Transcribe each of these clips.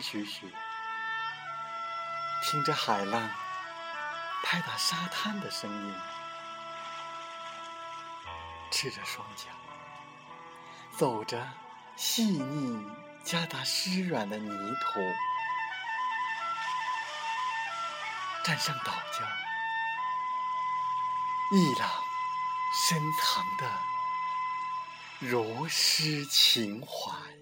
徐徐，听着海浪拍打沙滩的声音，赤着双脚，走着细腻夹杂湿软的泥土，站上岛礁，一朗深藏的如诗情怀。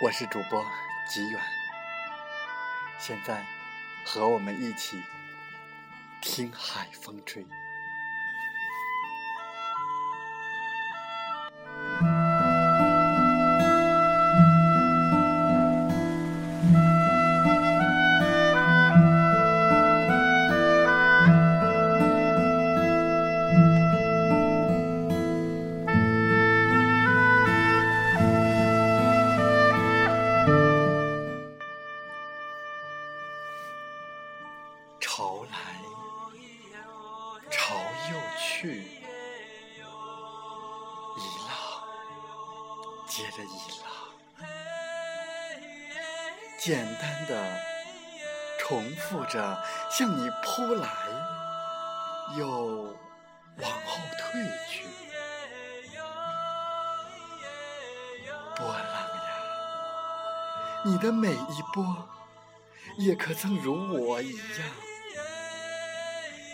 我是主播吉远，现在和我们一起听海风吹。简单的重复着向你扑来，又往后退去。波浪呀，你的每一波，也可曾如我一样？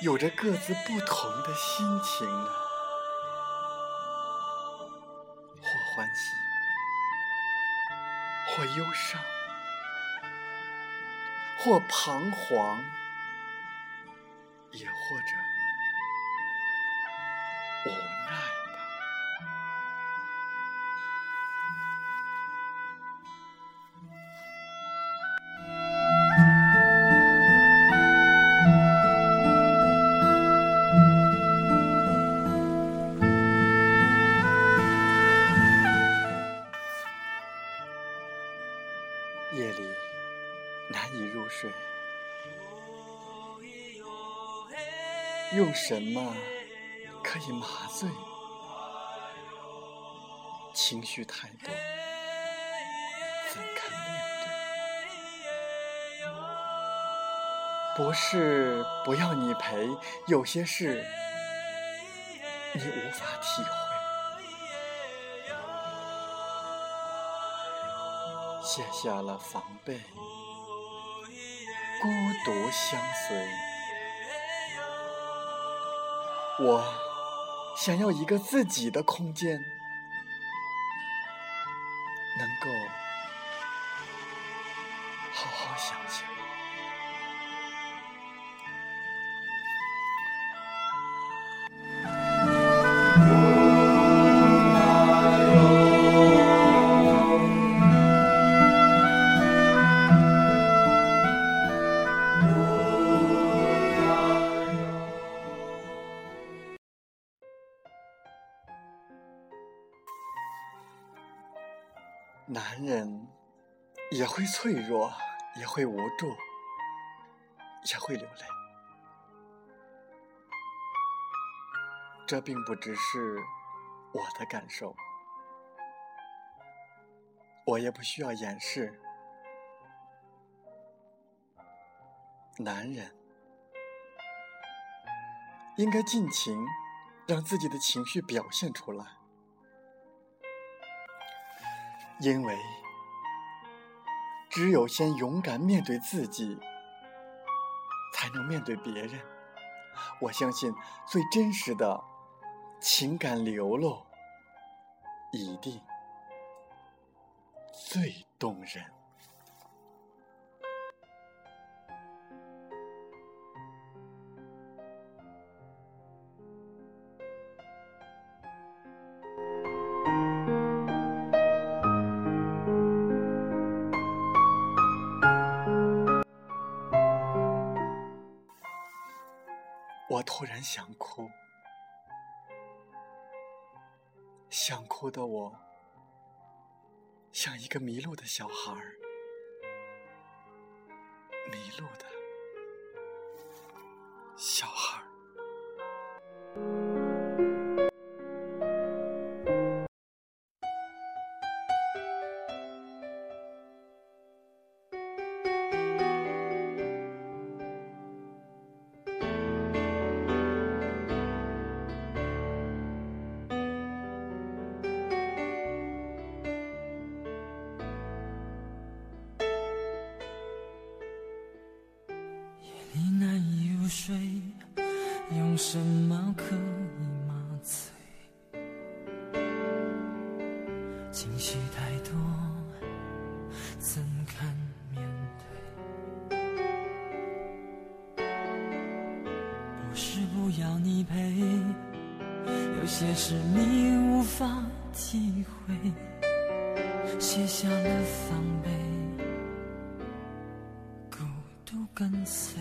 有着各自不同的心情呢，或欢喜，或忧伤，或彷徨，也或者难以入睡，用什么可以麻醉？情绪太多，怎堪面对？不是不要你陪，有些事你无法体会。卸下了防备，孤独相随。我想要一个自己的空间，能够好好想想。男人也会脆弱，也会无助，也会流泪。这并不只是我的感受，我也不需要掩饰。男人应该尽情让自己的情绪表现出来。因为只有先勇敢面对自己，才能面对别人。我相信最真实的情感流露，一定最动人。我突然想哭，想哭的我，像一个迷路的小孩儿，迷路的小孩儿。用什么可以麻醉？情绪太多，怎堪面对？不是不要你陪，有些事你无法体会，卸下了防备，孤独跟随。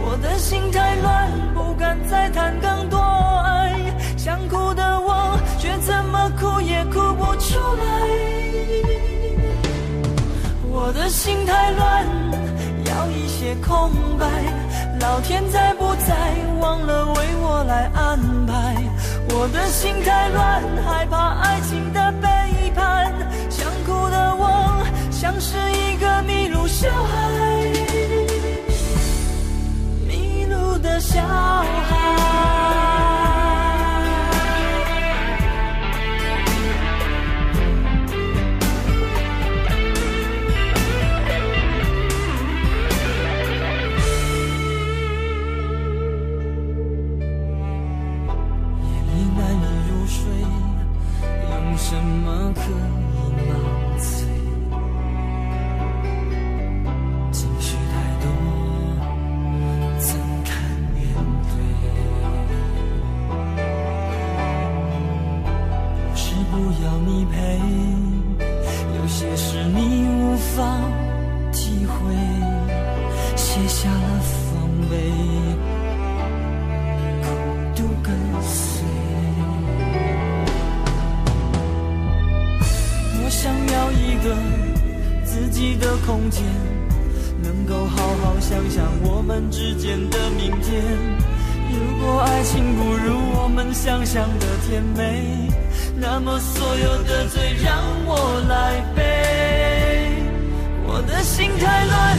我的心太乱，不敢再谈更多爱。想哭的我，却怎么哭也哭不出来。我的心太乱，要一些空白。老天在不在，忘了为我来安排。我的心太乱，害怕爱情的背叛。想哭的我，像是一个迷路小孩。小孩。卸下了防备，孤独跟随。我想要一个自己的空间，能够好好想想我们之间的明天。如果爱情不如我们想象的甜美，那么所有的罪让我来背。我的心太乱，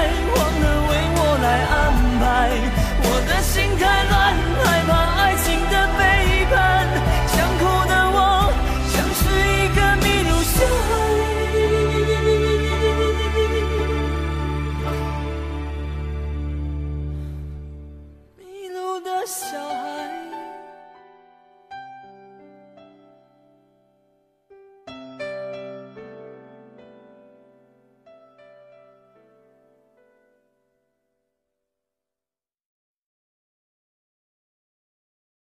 so